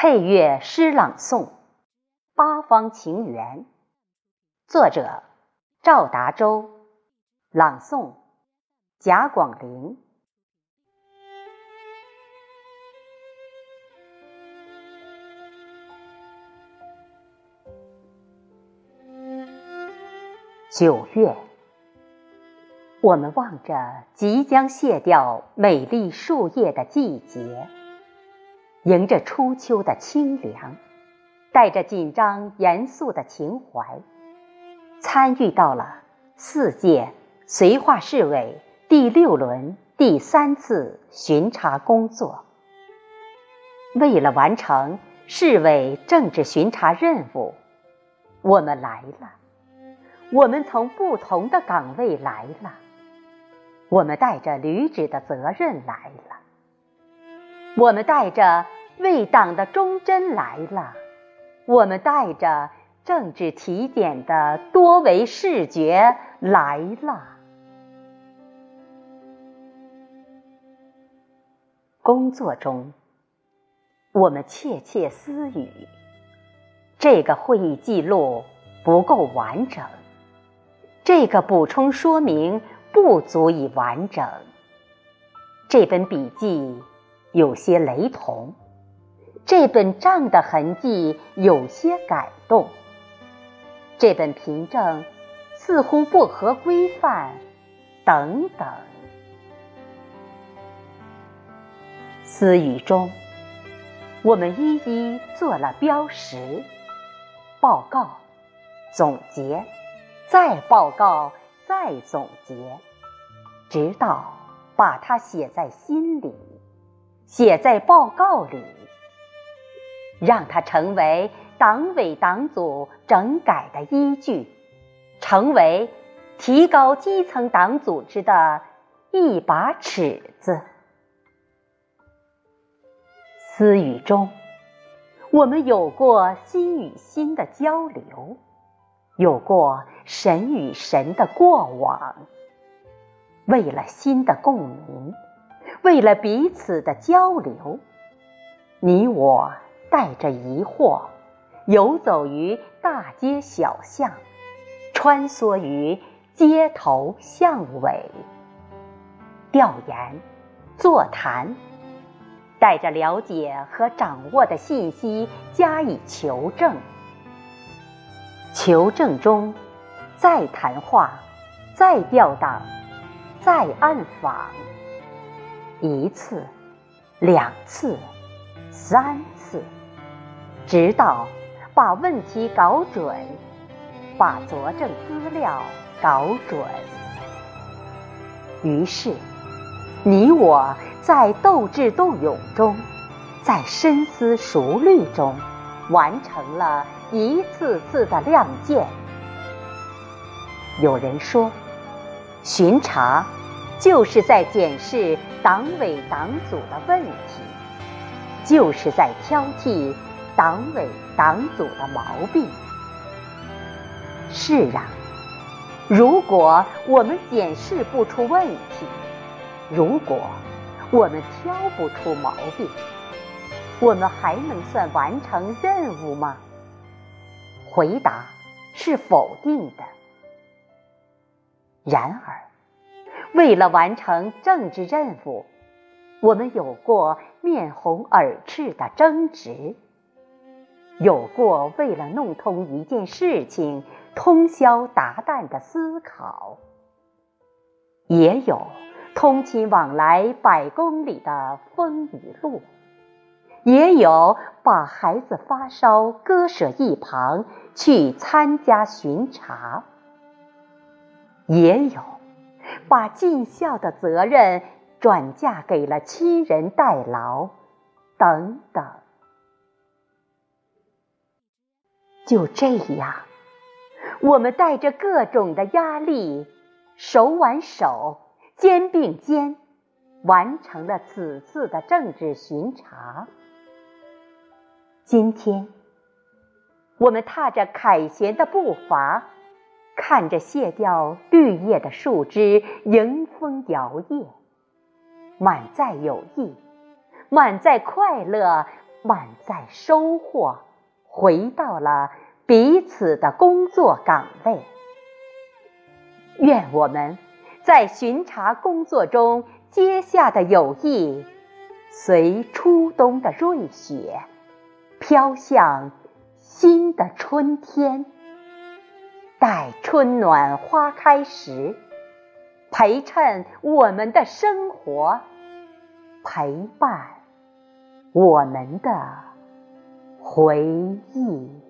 配乐诗朗诵《八方情缘》，作者赵达洲，朗诵贾广林。九月，我们望着即将谢掉美丽树叶的季节。迎着初秋的清凉，带着紧张严肃的情怀，参与到了四届绥化市委第六轮第三次巡查工作。为了完成市委政治巡查任务，我们来了。我们从不同的岗位来了，我们带着履职的责任来了，我们带着。为党的忠贞来了，我们带着政治体检的多维视觉来了。工作中，我们窃窃私语：这个会议记录不够完整，这个补充说明不足以完整，这本笔记有些雷同。这本账的痕迹有些改动，这本凭证似乎不合规范，等等。私语中，我们一一做了标识、报告、总结，再报告，再总结，直到把它写在心里，写在报告里。让它成为党委党组整改的依据，成为提高基层党组织的一把尺子。私语中，我们有过心与心的交流，有过神与神的过往。为了心的共鸣，为了彼此的交流，你我。带着疑惑，游走于大街小巷，穿梭于街头巷尾，调研、座谈，带着了解和掌握的信息加以求证。求证中，再谈话，再调档，再暗访，一次、两次、三。直到把问题搞准，把佐证资料搞准。于是，你我在斗智斗勇中，在深思熟虑中，完成了一次次的亮剑。有人说，巡查就是在检视党委党组的问题，就是在挑剔。党委党组的毛病。是啊，如果我们检视不出问题，如果我们挑不出毛病，我们还能算完成任务吗？回答是否定的。然而，为了完成政治任务，我们有过面红耳赤的争执。有过为了弄通一件事情通宵达旦的思考，也有通勤往来百公里的风雨路，也有把孩子发烧搁舍一旁去参加巡查，也有把尽孝的责任转嫁给了亲人代劳，等等。就这样，我们带着各种的压力，手挽手、肩并肩，完成了此次的政治巡查。今天，我们踏着凯旋的步伐，看着卸掉绿叶的树枝迎风摇曳，满载友谊，满载快乐，满载收获，回到了彼此的工作岗位。愿我们在巡查工作中结下的友谊，随初冬的瑞雪，飘向新的春天。待春暖花开时，陪衬我们的生活，陪伴我们的回忆。